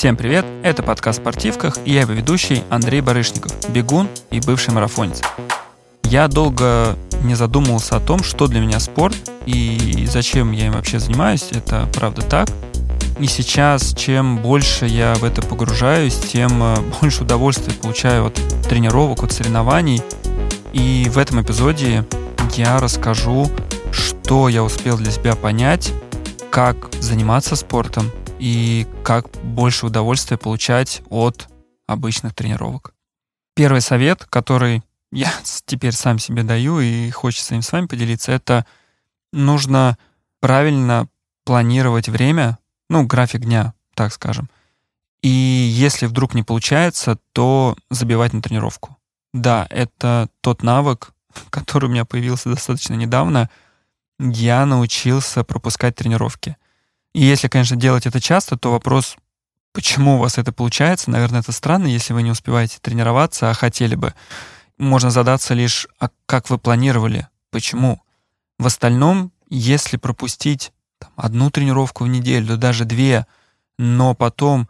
Всем привет, это подкаст «Спортивках» и я его ведущий Андрей Барышников, бегун и бывший марафонец. Я долго не задумывался о том, что для меня спорт и зачем я им вообще занимаюсь, это правда так. И сейчас, чем больше я в это погружаюсь, тем э, больше удовольствия получаю от тренировок, от соревнований. И в этом эпизоде я расскажу, что я успел для себя понять, как заниматься спортом и как больше удовольствия получать от обычных тренировок. Первый совет, который я теперь сам себе даю и хочется им с вами поделиться, это нужно правильно планировать время, ну, график дня, так скажем. И если вдруг не получается, то забивать на тренировку. Да, это тот навык, который у меня появился достаточно недавно. Я научился пропускать тренировки. И если, конечно, делать это часто, то вопрос, почему у вас это получается, наверное, это странно, если вы не успеваете тренироваться, а хотели бы. Можно задаться лишь, а как вы планировали, почему. В остальном, если пропустить там, одну тренировку в неделю, да даже две, но потом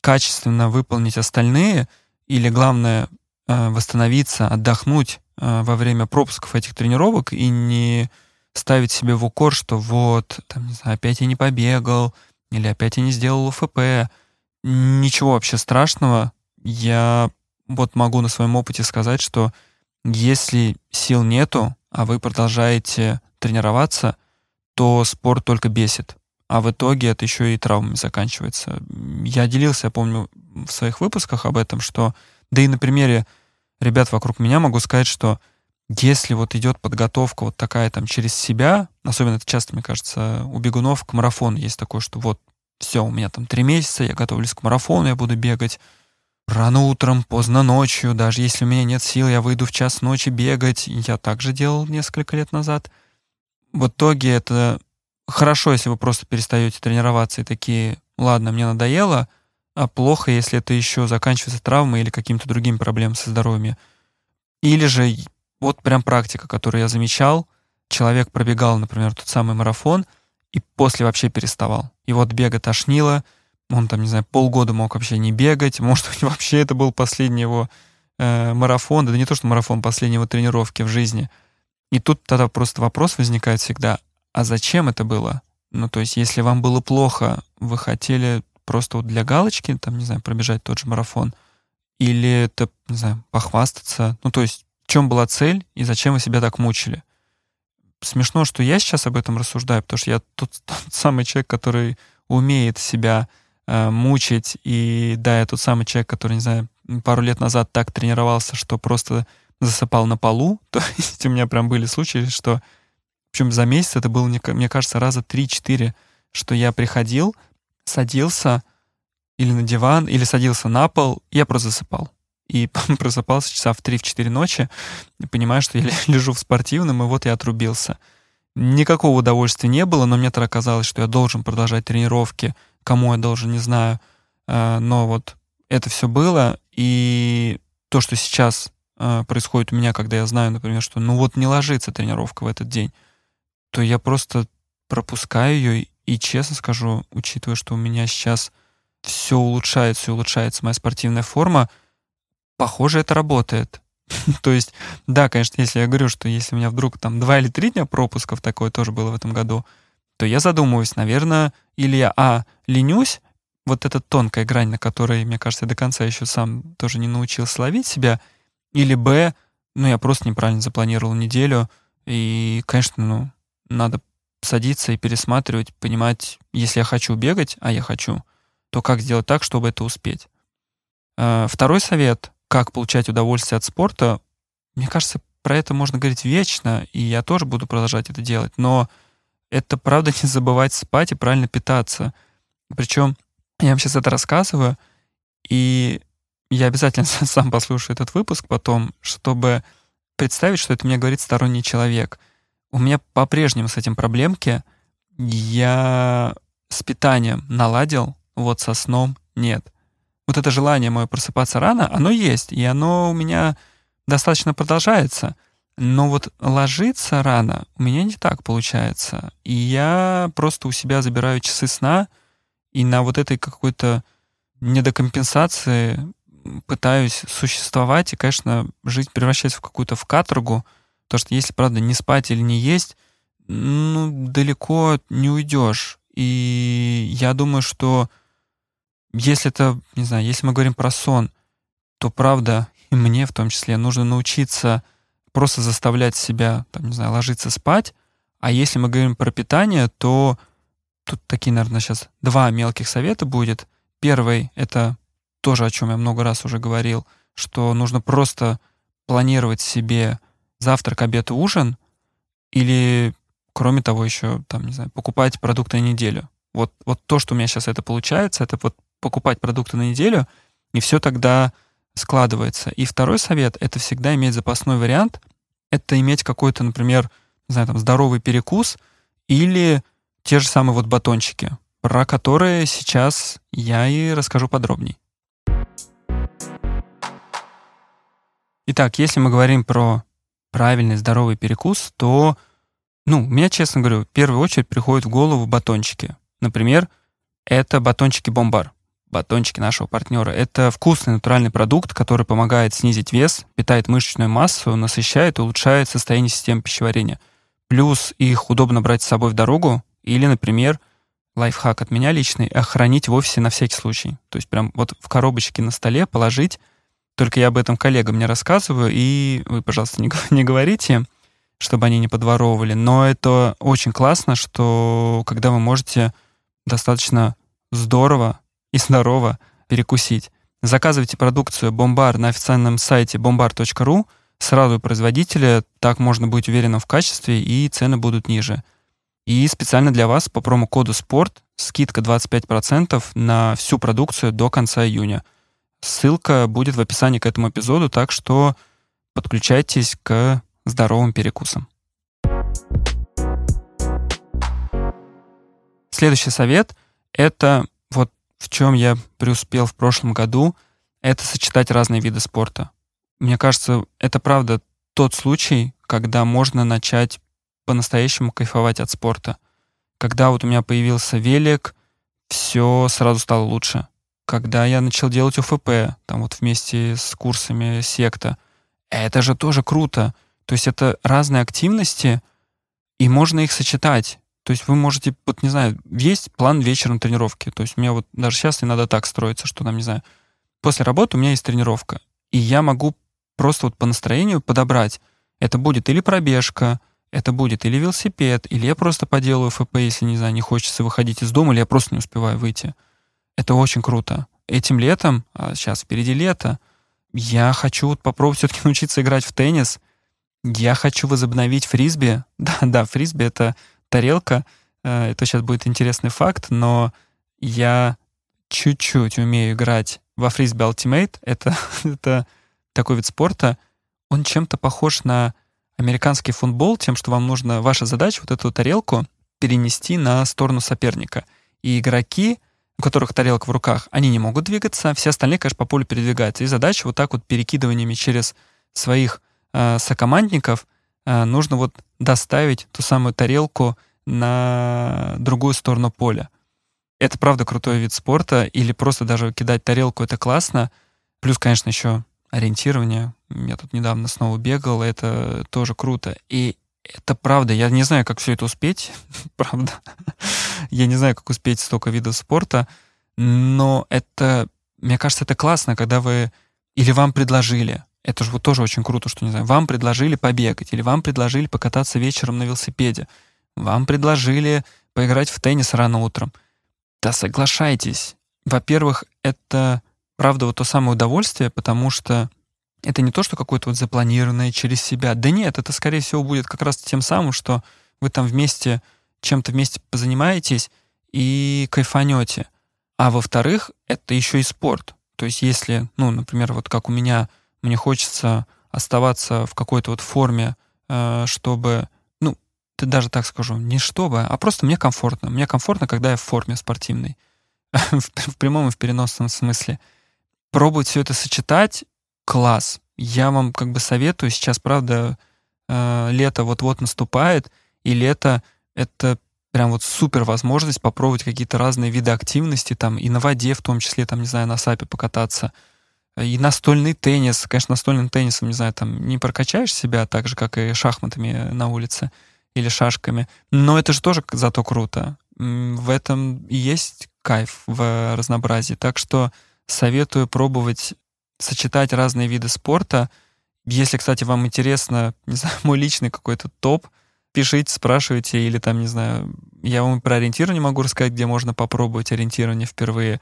качественно выполнить остальные, или главное э, восстановиться, отдохнуть э, во время пропусков этих тренировок и не ставить себе в укор, что вот, там, не знаю, опять я не побегал, или опять я не сделал УФП. Ничего вообще страшного. Я вот могу на своем опыте сказать, что если сил нету, а вы продолжаете тренироваться, то спорт только бесит. А в итоге это еще и травмами заканчивается. Я делился, я помню, в своих выпусках об этом, что, да и на примере ребят вокруг меня могу сказать, что если вот идет подготовка вот такая там через себя, особенно это часто, мне кажется, у бегунов к марафону есть такое, что вот все, у меня там три месяца, я готовлюсь к марафону, я буду бегать рано утром, поздно ночью, даже если у меня нет сил, я выйду в час ночи бегать. Я также делал несколько лет назад. В итоге это хорошо, если вы просто перестаете тренироваться и такие, ладно, мне надоело, а плохо, если это еще заканчивается травмой или каким-то другим проблемами со здоровьем. Или же вот прям практика, которую я замечал. Человек пробегал, например, тот самый марафон и после вообще переставал. И вот бега тошнило, он там, не знаю, полгода мог вообще не бегать, может вообще это был последний его э, марафон, да не то, что марафон, последней его тренировки в жизни. И тут тогда просто вопрос возникает всегда, а зачем это было? Ну, то есть, если вам было плохо, вы хотели просто вот для галочки, там, не знаю, пробежать тот же марафон, или это, не знаю, похвастаться, ну, то есть, чем была цель и зачем вы себя так мучили. Смешно, что я сейчас об этом рассуждаю, потому что я тот, тот самый человек, который умеет себя э, мучить, и да, я тот самый человек, который, не знаю, пару лет назад так тренировался, что просто засыпал на полу. То есть у меня прям были случаи, что, причем за месяц это было, мне кажется, раза 3-4, что я приходил, садился или на диван, или садился на пол, и я просто засыпал и просыпался часа в 3-4 ночи, и понимаю, что я лежу в спортивном, и вот я отрубился. Никакого удовольствия не было, но мне тогда казалось, что я должен продолжать тренировки, кому я должен, не знаю. А, но вот это все было, и то, что сейчас а, происходит у меня, когда я знаю, например, что ну вот не ложится тренировка в этот день, то я просто пропускаю ее, и честно скажу, учитывая, что у меня сейчас все улучшается и улучшается моя спортивная форма, похоже, это работает. То есть, да, конечно, если я говорю, что если у меня вдруг там два или три дня пропусков, такое тоже было в этом году, то я задумываюсь, наверное, или я, а, ленюсь, вот эта тонкая грань, на которой, мне кажется, я до конца еще сам тоже не научился ловить себя, или, б, ну, я просто неправильно запланировал неделю, и, конечно, ну, надо садиться и пересматривать, понимать, если я хочу бегать, а я хочу, то как сделать так, чтобы это успеть. А, второй совет как получать удовольствие от спорта, мне кажется, про это можно говорить вечно, и я тоже буду продолжать это делать, но это правда не забывать спать и правильно питаться. Причем я вам сейчас это рассказываю, и я обязательно сам послушаю этот выпуск потом, чтобы представить, что это мне говорит сторонний человек. У меня по-прежнему с этим проблемки. Я с питанием наладил, вот со сном нет вот это желание мое просыпаться рано, оно есть, и оно у меня достаточно продолжается. Но вот ложиться рано у меня не так получается. И я просто у себя забираю часы сна, и на вот этой какой-то не до компенсации пытаюсь существовать, и, конечно, жизнь превращается в какую-то в каторгу, то что если, правда, не спать или не есть, ну, далеко не уйдешь. И я думаю, что если это, не знаю, если мы говорим про сон, то, правда, и мне в том числе нужно научиться просто заставлять себя, там, не знаю, ложиться спать. А если мы говорим про питание, то тут такие, наверное, сейчас два мелких совета будет. Первый — это тоже, о чем я много раз уже говорил, что нужно просто планировать себе завтрак, обед и ужин, или, кроме того, еще, там, не знаю, покупать продукты на неделю. Вот, вот то, что у меня сейчас это получается, это вот покупать продукты на неделю, и все тогда складывается. И второй совет — это всегда иметь запасной вариант. Это иметь какой-то, например, не знаю, там, здоровый перекус или те же самые вот батончики, про которые сейчас я и расскажу подробней. Итак, если мы говорим про правильный здоровый перекус, то, ну, мне, честно говорю, в первую очередь приходят в голову батончики. Например, это батончики бомбар батончики нашего партнера. Это вкусный натуральный продукт, который помогает снизить вес, питает мышечную массу, насыщает и улучшает состояние системы пищеварения. Плюс их удобно брать с собой в дорогу или, например, лайфхак от меня личный, хранить в офисе на всякий случай. То есть прям вот в коробочке на столе положить. Только я об этом коллегам не рассказываю, и вы, пожалуйста, не, не говорите, чтобы они не подворовывали. Но это очень классно, что когда вы можете достаточно здорово и здорово перекусить. Заказывайте продукцию Бомбар на официальном сайте bombar.ru сразу у производителя, так можно быть уверенным в качестве и цены будут ниже. И специально для вас по промокоду СПОРТ скидка 25% на всю продукцию до конца июня. Ссылка будет в описании к этому эпизоду, так что подключайтесь к здоровым перекусам. Следующий совет — это в чем я преуспел в прошлом году, это сочетать разные виды спорта. Мне кажется, это правда тот случай, когда можно начать по-настоящему кайфовать от спорта. Когда вот у меня появился велик, все сразу стало лучше. Когда я начал делать УФП, там вот вместе с курсами секта, это же тоже круто. То есть это разные активности, и можно их сочетать. То есть вы можете, вот не знаю, есть план вечером тренировки. То есть у меня вот даже сейчас надо так строиться, что там, не знаю, после работы у меня есть тренировка. И я могу просто вот по настроению подобрать. Это будет или пробежка, это будет или велосипед, или я просто поделаю ФП, если, не знаю, не хочется выходить из дома, или я просто не успеваю выйти. Это очень круто. Этим летом, а сейчас впереди лето, я хочу вот попробовать все-таки научиться играть в теннис. Я хочу возобновить фрисби. Да, да, фрисби — это тарелка. Э, это сейчас будет интересный факт, но я чуть-чуть умею играть во фрисби Ultimate. Это, это такой вид спорта. Он чем-то похож на американский футбол, тем, что вам нужно, ваша задача вот эту тарелку перенести на сторону соперника. И игроки, у которых тарелка в руках, они не могут двигаться, все остальные, конечно, по полю передвигаются. И задача вот так вот перекидываниями через своих э, сокомандников нужно вот доставить ту самую тарелку на другую сторону поля. Это правда крутой вид спорта, или просто даже кидать тарелку это классно. Плюс, конечно, еще ориентирование. Я тут недавно снова бегал, это тоже круто. И это правда, я не знаю, как все это успеть, правда. я не знаю, как успеть столько видов спорта, но это, мне кажется, это классно, когда вы или вам предложили, это же вот тоже очень круто, что, не знаю, вам предложили побегать, или вам предложили покататься вечером на велосипеде, вам предложили поиграть в теннис рано утром. Да соглашайтесь. Во-первых, это правда вот то самое удовольствие, потому что это не то, что какое-то вот запланированное через себя. Да нет, это, скорее всего, будет как раз тем самым, что вы там вместе чем-то вместе позанимаетесь и кайфанете. А во-вторых, это еще и спорт. То есть если, ну, например, вот как у меня мне хочется оставаться в какой-то вот форме, э, чтобы, ну, ты даже так скажу, не чтобы, а просто мне комфортно. Мне комфортно, когда я в форме спортивной. в прямом и в переносном смысле. Пробовать все это сочетать — класс. Я вам как бы советую. Сейчас, правда, э, лето вот-вот наступает, и лето — это прям вот супер возможность попробовать какие-то разные виды активности, там и на воде, в том числе, там, не знаю, на сапе покататься, и настольный теннис. Конечно, настольным теннисом, не знаю, там не прокачаешь себя так же, как и шахматами на улице или шашками. Но это же тоже зато круто. В этом и есть кайф в разнообразии. Так что советую пробовать сочетать разные виды спорта. Если, кстати, вам интересно, не знаю, мой личный какой-то топ, пишите, спрашивайте, или там, не знаю, я вам про ориентирование могу рассказать, где можно попробовать ориентирование впервые.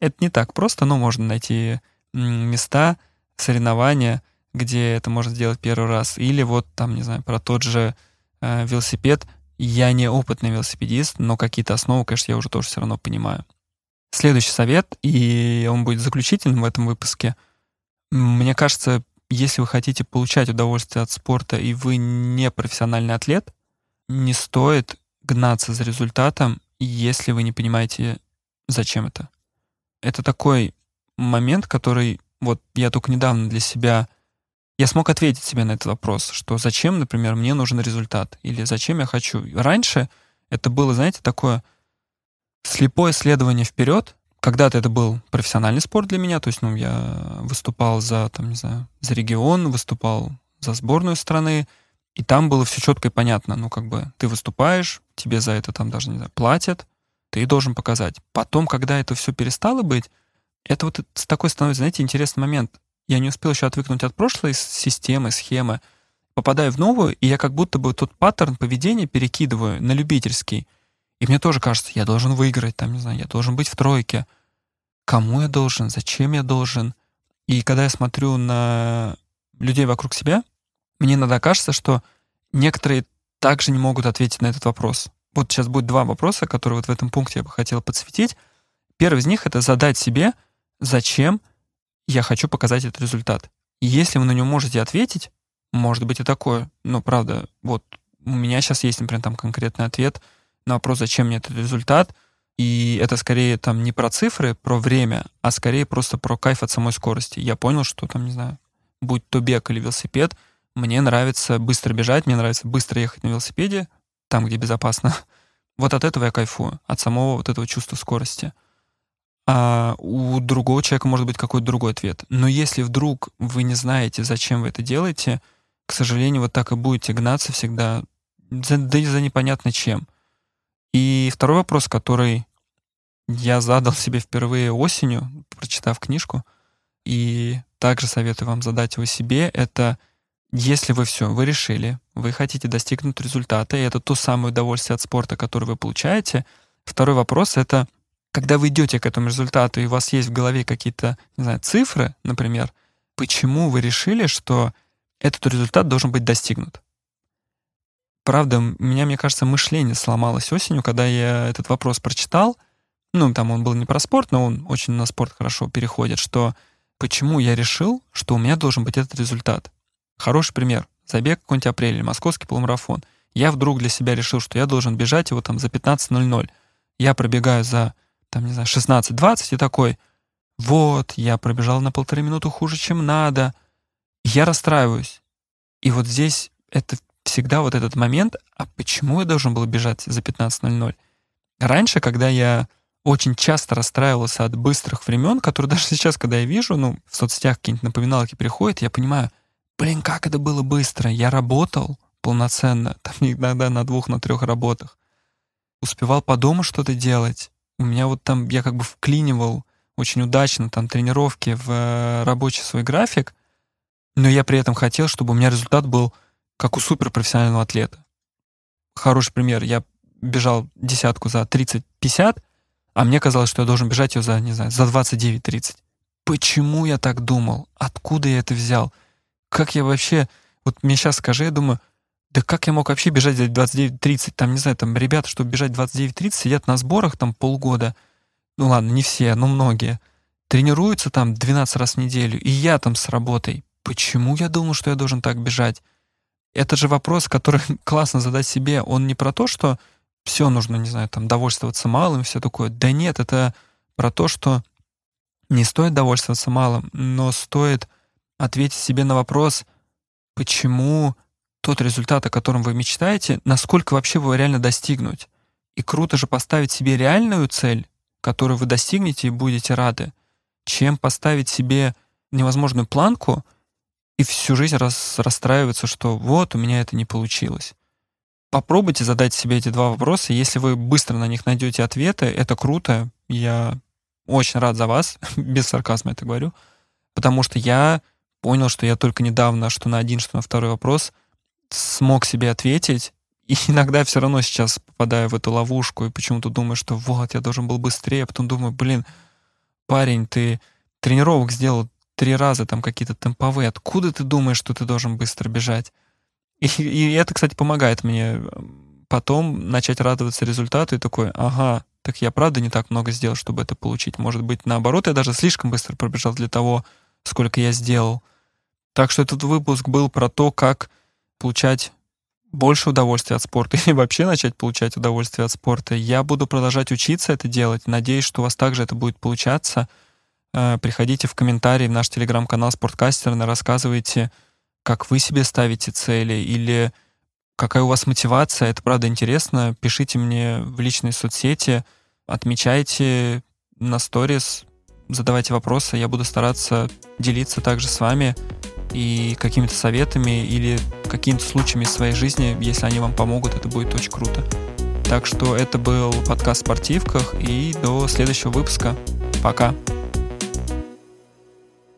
Это не так просто, но можно найти места, соревнования, где это можно сделать первый раз. Или вот там, не знаю, про тот же э, велосипед. Я не опытный велосипедист, но какие-то основы, конечно, я уже тоже все равно понимаю. Следующий совет, и он будет заключительным в этом выпуске. Мне кажется, если вы хотите получать удовольствие от спорта, и вы не профессиональный атлет, не стоит гнаться за результатом, если вы не понимаете, зачем это. Это такой момент, который вот я только недавно для себя я смог ответить себе на этот вопрос, что зачем, например, мне нужен результат или зачем я хочу. Раньше это было, знаете, такое слепое следование вперед. Когда-то это был профессиональный спорт для меня, то есть, ну, я выступал за, там, не знаю, за регион, выступал за сборную страны, и там было все четко и понятно. Ну, как бы ты выступаешь, тебе за это там даже, не знаю, платят, ты должен показать. Потом, когда это все перестало быть, это вот такой становится, знаете, интересный момент. Я не успел еще отвыкнуть от прошлой системы, схемы, попадаю в новую, и я как будто бы тот паттерн поведения перекидываю на любительский. И мне тоже кажется, я должен выиграть, там, не знаю, я должен быть в тройке. Кому я должен, зачем я должен? И когда я смотрю на людей вокруг себя, мне иногда кажется, что некоторые также не могут ответить на этот вопрос. Вот сейчас будет два вопроса, которые вот в этом пункте я бы хотел подсветить. Первый из них — это задать себе, зачем я хочу показать этот результат. Если вы на него можете ответить, может быть и такое, но правда, вот у меня сейчас есть, например, там конкретный ответ на вопрос, зачем мне этот результат, и это скорее там не про цифры, про время, а скорее просто про кайф от самой скорости. Я понял, что там, не знаю, будь то бег или велосипед, мне нравится быстро бежать, мне нравится быстро ехать на велосипеде, там, где безопасно. Вот от этого я кайфую, от самого вот этого чувства скорости а у другого человека может быть какой-то другой ответ. Но если вдруг вы не знаете, зачем вы это делаете, к сожалению, вот так и будете гнаться всегда, за, да и за непонятно чем. И второй вопрос, который я задал себе впервые осенью, прочитав книжку, и также советую вам задать его себе, это если вы все, вы решили, вы хотите достигнуть результата, и это то самое удовольствие от спорта, которое вы получаете, второй вопрос — это — когда вы идете к этому результату, и у вас есть в голове какие-то, не знаю, цифры, например, почему вы решили, что этот результат должен быть достигнут? Правда, у меня, мне кажется, мышление сломалось осенью, когда я этот вопрос прочитал. Ну, там он был не про спорт, но он очень на спорт хорошо переходит, что почему я решил, что у меня должен быть этот результат. Хороший пример. Забег какой-нибудь апрель или московский полумарафон. Я вдруг для себя решил, что я должен бежать его там за 15.00. Я пробегаю за там, не знаю, 16-20, и такой, вот, я пробежал на полторы минуты хуже, чем надо. Я расстраиваюсь. И вот здесь это всегда вот этот момент, а почему я должен был бежать за 15.00? Раньше, когда я очень часто расстраивался от быстрых времен, которые даже сейчас, когда я вижу, ну, в соцсетях какие-нибудь напоминалки приходят, я понимаю, блин, как это было быстро. Я работал полноценно, там иногда на двух, на трех работах. Успевал по дому что-то делать у меня вот там, я как бы вклинивал очень удачно там тренировки в э, рабочий свой график, но я при этом хотел, чтобы у меня результат был как у суперпрофессионального атлета. Хороший пример. Я бежал десятку за 30-50, а мне казалось, что я должен бежать ее за, не знаю, за 29-30. Почему я так думал? Откуда я это взял? Как я вообще... Вот мне сейчас скажи, я думаю, да как я мог вообще бежать за 29-30? Там, не знаю, там ребята, чтобы бежать 29-30, сидят на сборах там полгода. Ну ладно, не все, но многие. Тренируются там 12 раз в неделю. И я там с работой. Почему я думал, что я должен так бежать? Это же вопрос, который классно задать себе. Он не про то, что все нужно, не знаю, там довольствоваться малым, все такое. Да нет, это про то, что не стоит довольствоваться малым, но стоит ответить себе на вопрос, почему тот результат, о котором вы мечтаете, насколько вообще его реально достигнуть. И круто же поставить себе реальную цель, которую вы достигнете и будете рады, чем поставить себе невозможную планку и всю жизнь рас, расстраиваться, что вот, у меня это не получилось. Попробуйте задать себе эти два вопроса. Если вы быстро на них найдете ответы, это круто. Я очень рад за вас, без сарказма это говорю, потому что я понял, что я только недавно, что на один, что на второй вопрос смог себе ответить, и иногда все равно сейчас попадаю в эту ловушку и почему-то думаю, что вот, я должен был быстрее, а потом думаю, блин, парень, ты тренировок сделал три раза, там какие-то темповые, откуда ты думаешь, что ты должен быстро бежать? И, и это, кстати, помогает мне потом начать радоваться результату и такой, ага, так я правда не так много сделал, чтобы это получить. Может быть, наоборот, я даже слишком быстро пробежал для того, сколько я сделал. Так что этот выпуск был про то, как получать больше удовольствия от спорта или вообще начать получать удовольствие от спорта. Я буду продолжать учиться это делать. Надеюсь, что у вас также это будет получаться. Э, приходите в комментарии в наш телеграм-канал Спорткастерна, рассказывайте, как вы себе ставите цели или какая у вас мотивация. Это правда интересно. Пишите мне в личные соцсети, отмечайте на сторис, задавайте вопросы. Я буду стараться делиться также с вами и какими-то советами или какими-то случаями из своей жизни. Если они вам помогут, это будет очень круто. Так что это был подкаст «Спортивках» и до следующего выпуска. Пока!